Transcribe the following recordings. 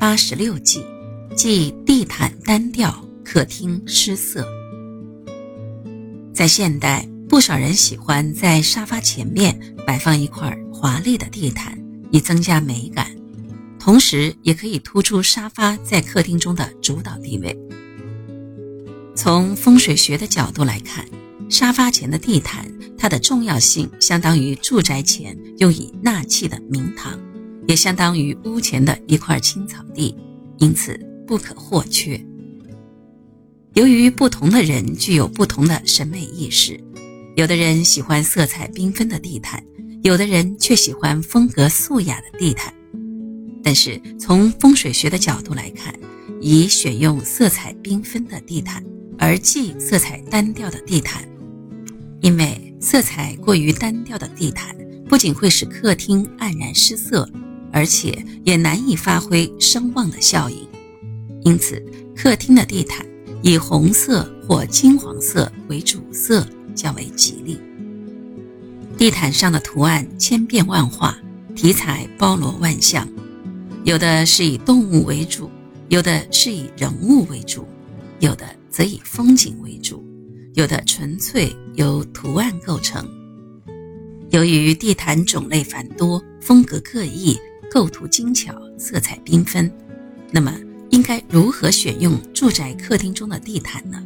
八十六计，即地毯单调，客厅失色。在现代，不少人喜欢在沙发前面摆放一块华丽的地毯，以增加美感，同时也可以突出沙发在客厅中的主导地位。从风水学的角度来看，沙发前的地毯，它的重要性相当于住宅前用以纳气的明堂，也相当于屋前的一块青草地，因此不可或缺。由于不同的人具有不同的审美意识，有的人喜欢色彩缤纷的地毯，有的人却喜欢风格素雅的地毯。但是从风水学的角度来看，以选用色彩缤纷的地毯，而忌色彩单调的地毯，因为色彩过于单调的地毯不仅会使客厅黯然失色，而且也难以发挥声望的效应。因此，客厅的地毯。以红色或金黄色为主色较为吉利。地毯上的图案千变万化，题材包罗万象，有的是以动物为主，有的是以人物为主，有的则以风景为主，有的纯粹由图案构成。由于地毯种类繁多，风格各异，构图精巧，色彩缤纷，那么。应该如何选用住宅客厅中的地毯呢？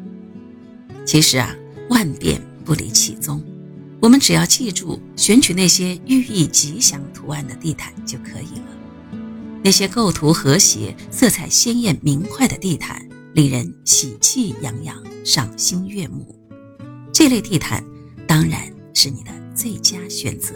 其实啊，万变不离其宗，我们只要记住选取那些寓意吉祥图案的地毯就可以了。那些构图和谐、色彩鲜艳明快的地毯，令人喜气洋洋、赏心悦目。这类地毯当然是你的最佳选择。